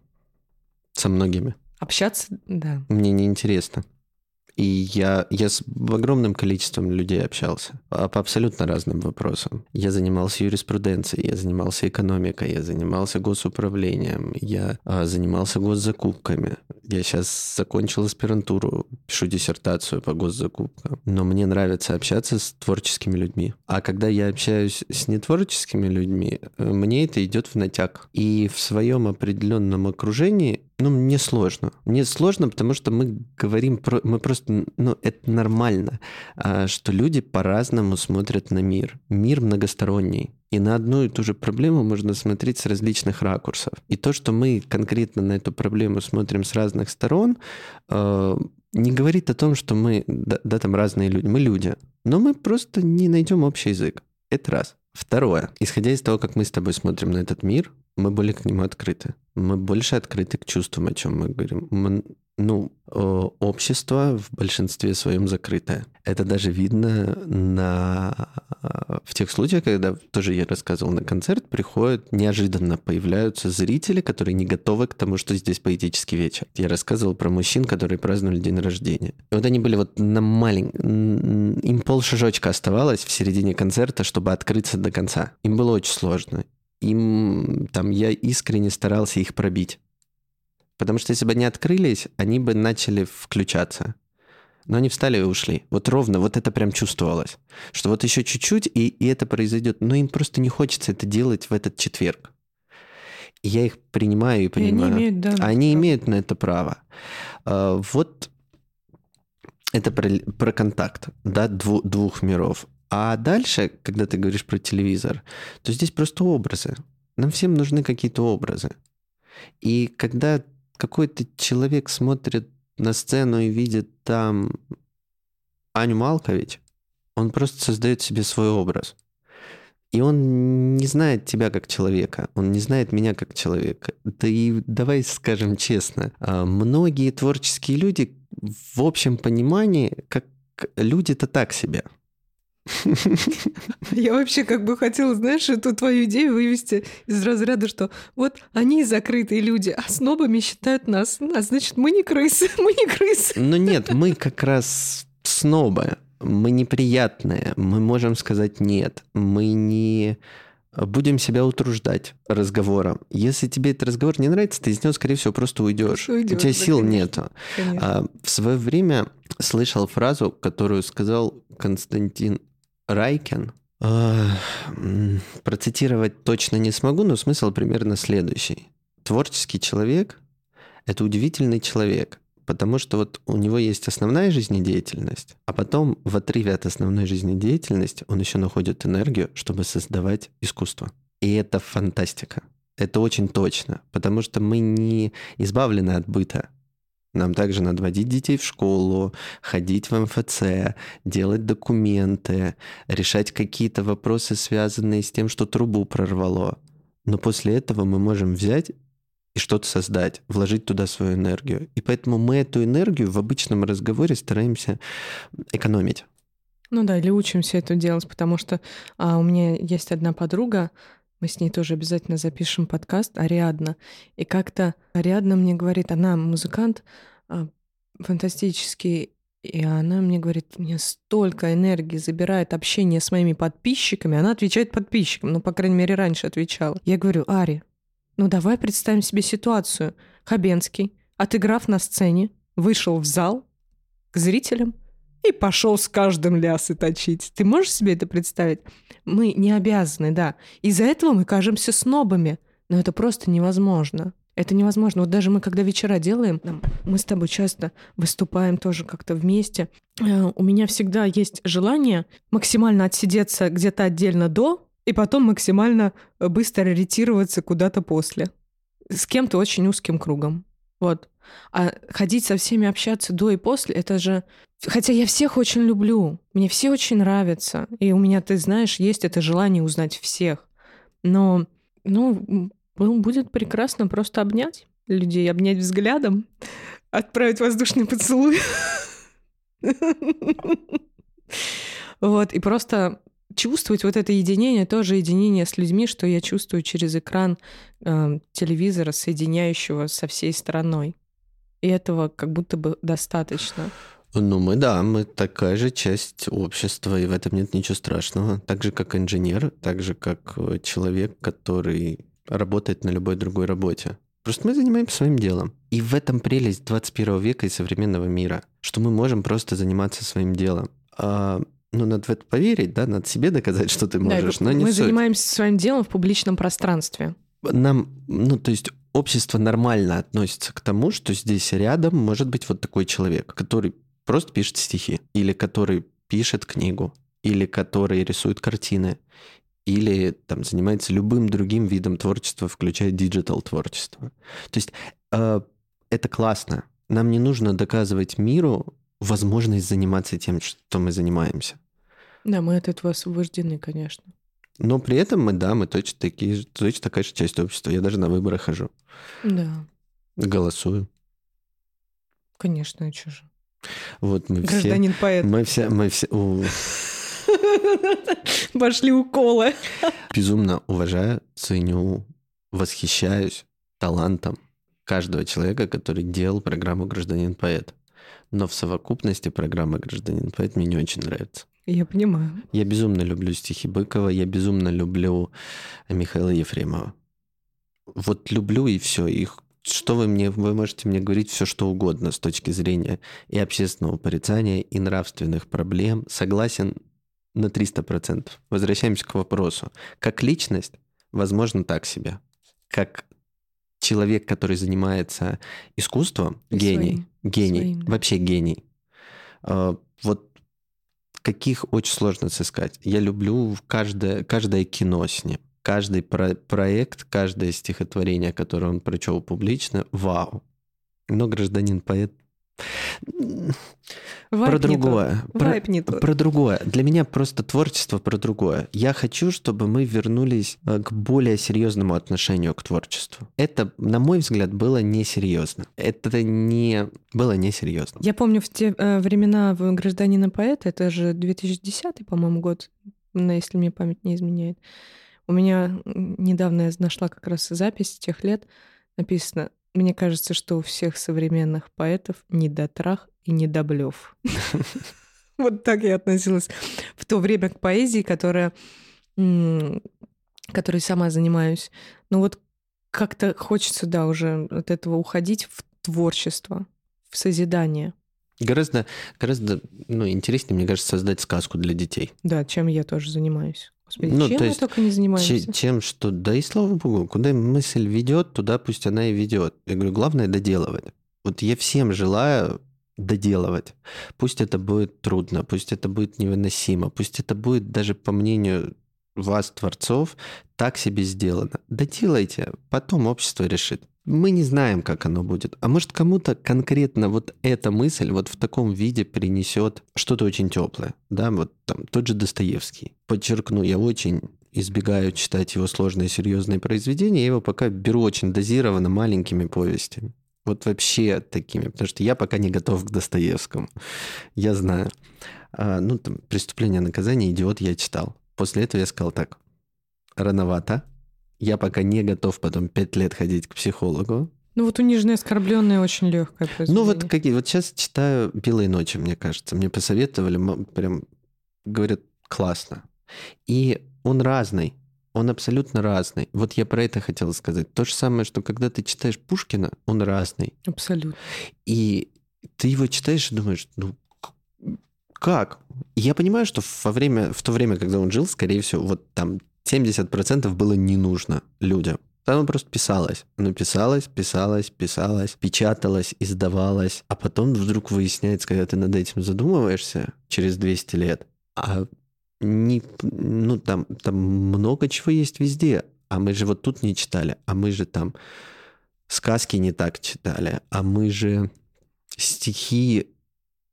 Со многими. Общаться, да. Мне неинтересно. И я, я с огромным количеством людей общался по, абсолютно разным вопросам. Я занимался юриспруденцией, я занимался экономикой, я занимался госуправлением, я а, занимался госзакупками. Я сейчас закончил аспирантуру, пишу диссертацию по госзакупкам. Но мне нравится общаться с творческими людьми. А когда я общаюсь с нетворческими людьми, э, мне это идет в натяг. И в своем определенном окружении ну, мне сложно. Мне сложно, потому что мы говорим про... Мы просто... Ну, это нормально, а, что люди по-разному смотрят на мир. Мир многосторонний. И на одну и ту же проблему можно смотреть с различных ракурсов. И то, что мы конкретно на эту проблему смотрим с разных сторон, а, не говорит о том, что мы, да, да, там разные люди, мы люди, но мы просто не найдем общий язык. Это раз. Второе. Исходя из того, как мы с тобой смотрим на этот мир, мы более к нему открыты. Мы больше открыты к чувствам, о чем мы говорим. Мы, ну, общество в большинстве своем закрытое. Это даже видно на... в тех случаях, когда, тоже я рассказывал, на концерт приходят, неожиданно появляются зрители, которые не готовы к тому, что здесь поэтический вечер. Я рассказывал про мужчин, которые праздновали день рождения. И вот они были вот на маленьком... Им пол шажочка оставалось в середине концерта, чтобы открыться до конца. Им было очень сложно им там я искренне старался их пробить. Потому что если бы они открылись, они бы начали включаться. Но они встали и ушли. Вот ровно, вот это прям чувствовалось. Что вот еще чуть-чуть, и, и это произойдет. Но им просто не хочется это делать в этот четверг. Я их принимаю и понимаю. они имеют, да, Они право. имеют на это право. А, Вот это про, про контакт, да, дву- двух миров. А дальше, когда ты говоришь про телевизор, то здесь просто образы. Нам всем нужны какие-то образы. И когда какой-то человек смотрит на сцену и видит там Аню Малкович, он просто создает себе свой образ. И он не знает тебя как человека, он не знает меня как человека. Да и давай скажем честно, а, многие творческие люди в общем понимании, как люди-то так себе. Я вообще как бы хотела, знаешь, эту твою идею вывести из разряда, что вот они закрытые люди, а снобами считают нас. А значит, мы не крысы, мы не крысы. Но нет, мы как раз снобы, мы неприятные, мы можем сказать нет, мы не будем себя утруждать разговором. Если тебе этот разговор не нравится, ты из него, скорее всего, просто уйдешь. Просто У тебя да, сил конечно. нету. Конечно. А, в свое время слышал фразу, которую сказал Константин Райкин. А, Процитировать точно не смогу, но смысл примерно следующий. Творческий человек — это удивительный человек, потому что вот у него есть основная жизнедеятельность, а потом в отрыве от основной жизнедеятельности он еще находит энергию, чтобы создавать искусство. И это фантастика. Это очень точно, потому что мы не избавлены от быта. Нам также надо водить детей в школу, ходить в МФЦ, делать документы, решать какие-то вопросы, связанные с тем, что трубу прорвало. Но после этого мы можем взять и что-то создать, вложить туда свою энергию. И поэтому мы эту энергию в обычном разговоре стараемся экономить. Ну да, или учимся это делать, потому что а, у меня есть одна подруга, мы с ней тоже обязательно запишем подкаст, Ариадна. И как-то Ариадна мне говорит, она музыкант а, фантастический, и она мне говорит, мне столько энергии забирает общение с моими подписчиками. Она отвечает подписчикам, ну, по крайней мере, раньше отвечала. Я говорю, Ари, ну давай представим себе ситуацию. Хабенский, отыграв на сцене, вышел в зал к зрителям и пошел с каждым лясы точить. Ты можешь себе это представить? Мы не обязаны, да. Из-за этого мы кажемся снобами. Но это просто невозможно. Это невозможно. Вот даже мы, когда вечера делаем, мы с тобой часто выступаем тоже как-то вместе. Э, У меня всегда есть желание максимально отсидеться где-то отдельно до, и потом максимально э, быстро ретироваться куда-то после. С кем-то очень узким кругом. Вот. А ходить со всеми общаться до и после, это же... Хотя я всех очень люблю, мне все очень нравятся, и у меня, ты знаешь, есть это желание узнать всех. Но, ну, будет прекрасно просто обнять людей, обнять взглядом, отправить воздушный поцелуй. Вот, и просто чувствовать вот это единение, тоже единение с людьми, что я чувствую через экран э, телевизора, соединяющего со всей страной. И этого как будто бы достаточно. Ну, мы, да, мы такая же часть общества, и в этом нет ничего страшного. Так же, как инженер, так же, как э, человек, который работает на любой другой работе. Просто мы занимаемся своим делом. И в этом прелесть 21 века и современного мира, что мы можем просто заниматься своим делом. А, ну, надо в это поверить, да, надо себе доказать, что ты Да, можешь, но не мы суть. занимаемся своим делом в публичном пространстве. Нам, ну, то есть общество нормально относится к тому, что здесь рядом может быть вот такой человек, который просто пишет стихи, или который пишет книгу, или который рисует картины, или там занимается любым другим видом творчества, включая digital творчество. То есть э, это классно. Нам не нужно доказывать миру возможность заниматься тем, что мы занимаемся. Да, мы от этого освобождены, конечно. Но при этом мы, да, мы точно, такие, точно такая же часть общества. Я даже на выборы хожу, Да, голосую. конечно, а чё же. Вот мы все... Гражданин поэт. Мы все, мы все у, Пошли уколы. безумно уважаю, ценю, восхищаюсь талантом каждого человека, который делал программу «Гражданин-поэт». Но в совокупности программа «Гражданин-поэт» мне не очень нравится. Я понимаю. Я безумно люблю стихи Быкова, я безумно люблю Михаила Ефремова. Вот люблю и все. Их что вы мне, вы можете мне говорить все, что угодно с точки зрения и общественного порицания, и нравственных проблем. Согласен на 300%. Возвращаемся к вопросу. Как личность, возможно, так себе. Как человек, который занимается искусством, И гений, своим. гений, Своим, да. вообще гений. А, Вот каких очень сложно сыскать. Я люблю каждое, каждое кино с ним. Каждый про- проект, каждое стихотворение, которое он прочел публично, вау. Но гражданин-поэт... Вайб Про не тот. другое. Про, про другое. Для меня просто творчество про другое. Я хочу, чтобы мы вернулись э, к более серьезному отношению к творчеству. Это, на мой взгляд, было несерьезно. Это не было несерьезно. Я помню в те э, времена «Гражданина поэта», это же 2010, по-моему, год, если мне память не изменяет. У меня недавно я нашла как раз запись тех лет, написано «Мне кажется, что у всех современных поэтов недотрах и недоблев». Вот так я относилась в то время к поэзии, которая, которой сама занимаюсь. Ну вот как-то хочется, да, уже от этого уходить в творчество, в созидание. Гораздо, гораздо ну, интереснее, мне кажется, создать сказку для детей. Да, чем я тоже занимаюсь. Господи, Ну, чем то мы есть только не занимаемся. Че- чем что, да и слава богу, куда мысль ведет, туда пусть она и ведет. Я говорю, главное доделывать. Вот я всем желаю доделывать. Пусть это будет трудно, пусть это будет невыносимо, пусть это будет даже по мнению вас, творцов, так себе сделано. Доделайте, потом общество решит. Мы не знаем, как оно будет. А может, кому-то конкретно вот эта мысль вот в таком виде принесет что-то очень теплое. Да, вот там тот же Достоевский. Подчеркну, я очень избегаю читать его сложные серьезные произведения. Я его пока беру очень дозированно маленькими повестями. Вот вообще такими, потому что я пока не готов к Достоевскому. Я знаю. А, ну, там, «Преступление наказание», «Идиот» я читал. После этого я сказал так, рановато. Я пока не готов потом пять лет ходить к психологу. Ну вот униженное, оскорбленное очень легкое Ну вот какие, вот сейчас читаю «Белые ночи», мне кажется. Мне посоветовали, прям говорят, классно. И он разный. Он абсолютно разный. Вот я про это хотел сказать. То же самое, что когда ты читаешь Пушкина, он разный. Абсолютно. И ты его читаешь и думаешь, ну как? И Я понимаю, что во время, в то время, когда он жил, скорее всего, вот там 70% было не нужно людям. Там просто писалось. Оно писалось, писалось, писалось, печаталось, издавалось. А потом вдруг выясняется, когда ты над этим задумываешься через 200 лет, а не, ну, там, там много чего есть везде. А мы же вот тут не читали, а мы же там сказки не так читали, а мы же стихи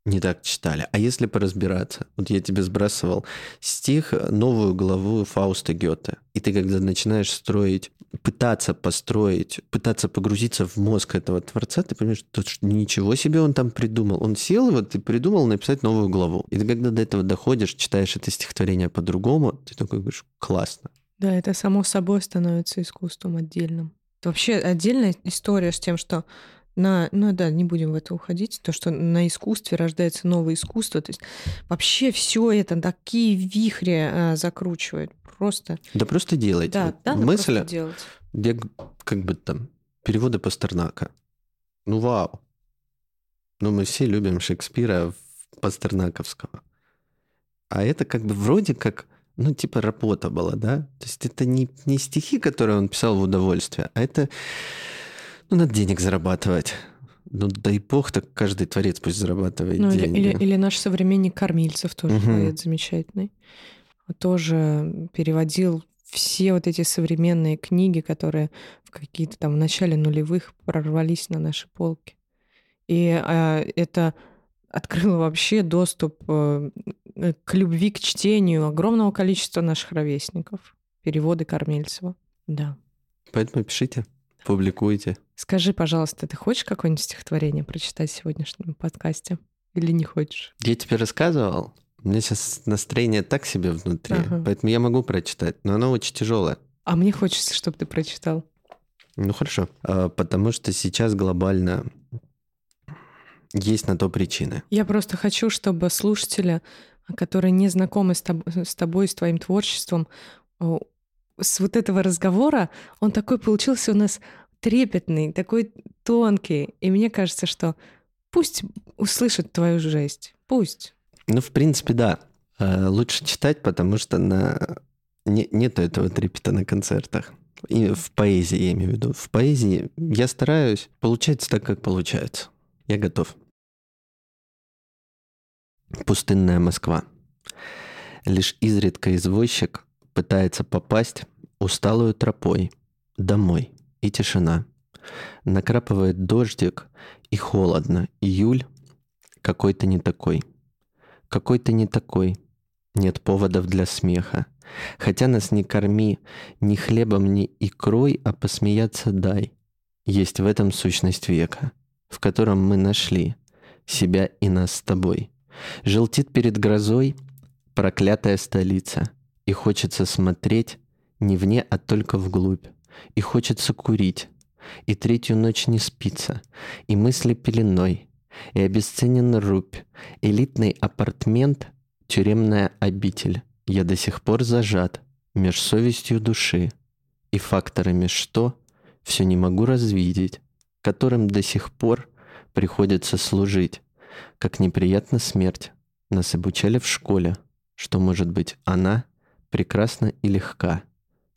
не так читали. А если поразбираться, вот я тебе сбрасывал стих, новую главу Фауста Гёте, и ты когда начинаешь строить, пытаться построить, пытаться погрузиться в мозг этого творца, ты понимаешь, что ничего себе он там придумал. Он сел вот и придумал написать новую главу. И ты когда до этого доходишь, читаешь это стихотворение по-другому, ты такой говоришь, классно. Да, это само собой становится искусством отдельным. Это вообще отдельная история с тем, что на, ну да, не будем в это уходить, то, что на искусстве рождается новое искусство, то есть вообще все это такие вихри а, закручивает, просто. Да просто делайте. Да, да, Мысль, просто делать. где как бы там переводы Пастернака. Ну вау. Ну мы все любим Шекспира Пастернаковского. А это как бы вроде как, ну типа работа была, да? То есть это не, не стихи, которые он писал в удовольствие, а это, ну надо денег зарабатывать. Ну дай бог, так каждый творец пусть зарабатывает Ну, или, деньги. или, или наш современник Кормильцев тоже Мгм. поэт замечательный. Тоже переводил все вот эти современные книги, которые в какие-то там в начале нулевых прорвались на наши полки. И а, это открыло вообще доступ э, к любви к чтению огромного количества наших ровесников. Переводы Кормильцева. Да. Поэтому пишите, публикуйте. Скажи, пожалуйста, ты хочешь какое-нибудь стихотворение прочитать в сегодняшнем подкасте? Или не хочешь? Я тебе рассказывал, у меня сейчас настроение так себе внутри, Ага. поэтому я могу прочитать, но оно очень тяжелое. А мне хочется, чтобы ты прочитал. Ну хорошо. А, Потому что сейчас глобально есть на то причины. Я просто хочу, чтобы слушатели, которые не знакомы с, тоб- с тобой, с твоим творчеством, с вот этого разговора, он такой получился у нас трепетный, такой тонкий. И мне кажется, что пусть услышат твою жесть. Пусть. Ну, в принципе, да. А, Лучше читать, потому что на... не- нету этого трепета на концертах. И в поэзии, я имею в виду. В поэзии я стараюсь. Получается так, как получается. Я готов. Пустынная Москва. Лишь изредка извозчик пытается попасть усталую тропой домой. И тишина. Накрапывает дождик, и холодно. Июль какой-то не такой. Какой-то не такой. Нет поводов для смеха. Хотя нас не корми ни хлебом, ни икрой, а посмеяться дай. Есть в этом сущность века, в котором мы нашли себя и нас с тобой. Желтит перед грозой проклятая столица, и хочется смотреть не вне, а только вглубь. И хочется курить, и третью ночь не спится, и мысли пеленой, и обесценен рубь, элитный апартмент, тюремная обитель. Я до сих пор зажат меж совестью души и факторами что все не могу развидеть, которым до сих пор приходится служить. Как неприятна смерть. Нас обучали в школе, что может быть она прекрасна и легка.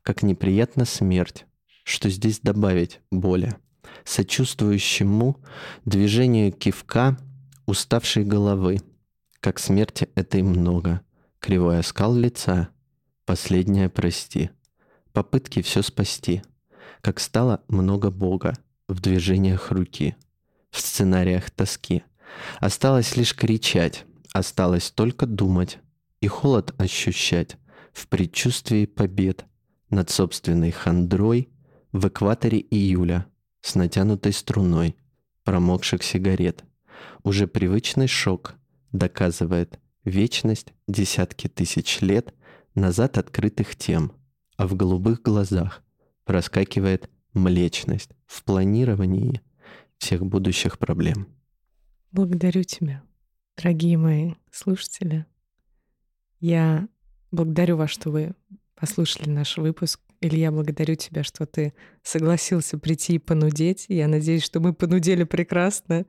Как неприятна смерть, что здесь добавить боли. Сочувствующему движению кивка уставшей головы. Как смерти этой много. Кривой оскал лица. Последнее прости. Попытки все спасти. Как стало много Бога в движениях руки. В сценариях тоски. Осталось лишь кричать. Осталось только думать. И холод ощущать в предчувствии побед над собственной хандрой в экваторе июля с натянутой струной промокших сигарет. Уже привычный шок доказывает вечность десятки тысяч лет назад открытых тем, а в голубых глазах проскакивает млечность в планировании всех будущих проблем. Благодарю тебя, дорогие мои слушатели. Я благодарю вас, что вы послушали наш выпуск. Илья, благодарю тебя, что ты согласился прийти и понудеть. Я надеюсь, что мы понудели прекрасно.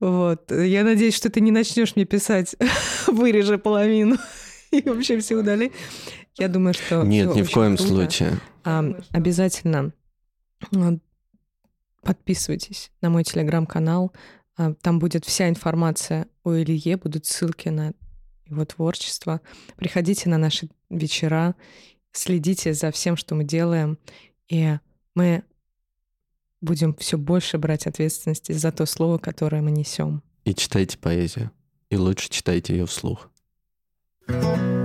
Вот. Я надеюсь, что ты не начнешь мне писать «вырежи половину» и вообще все удали. Я думаю, что... Нет, ни в коем круто. случае. А, обязательно а, подписывайтесь на мой телеграм-канал. А, там будет вся информация о Илье, будут ссылки на его творчество. Приходите на наши вечера следите за всем, что мы делаем, и мы будем все больше брать ответственности за то слово, которое мы несем. И читайте поэзию. И лучше читайте ее вслух. thank you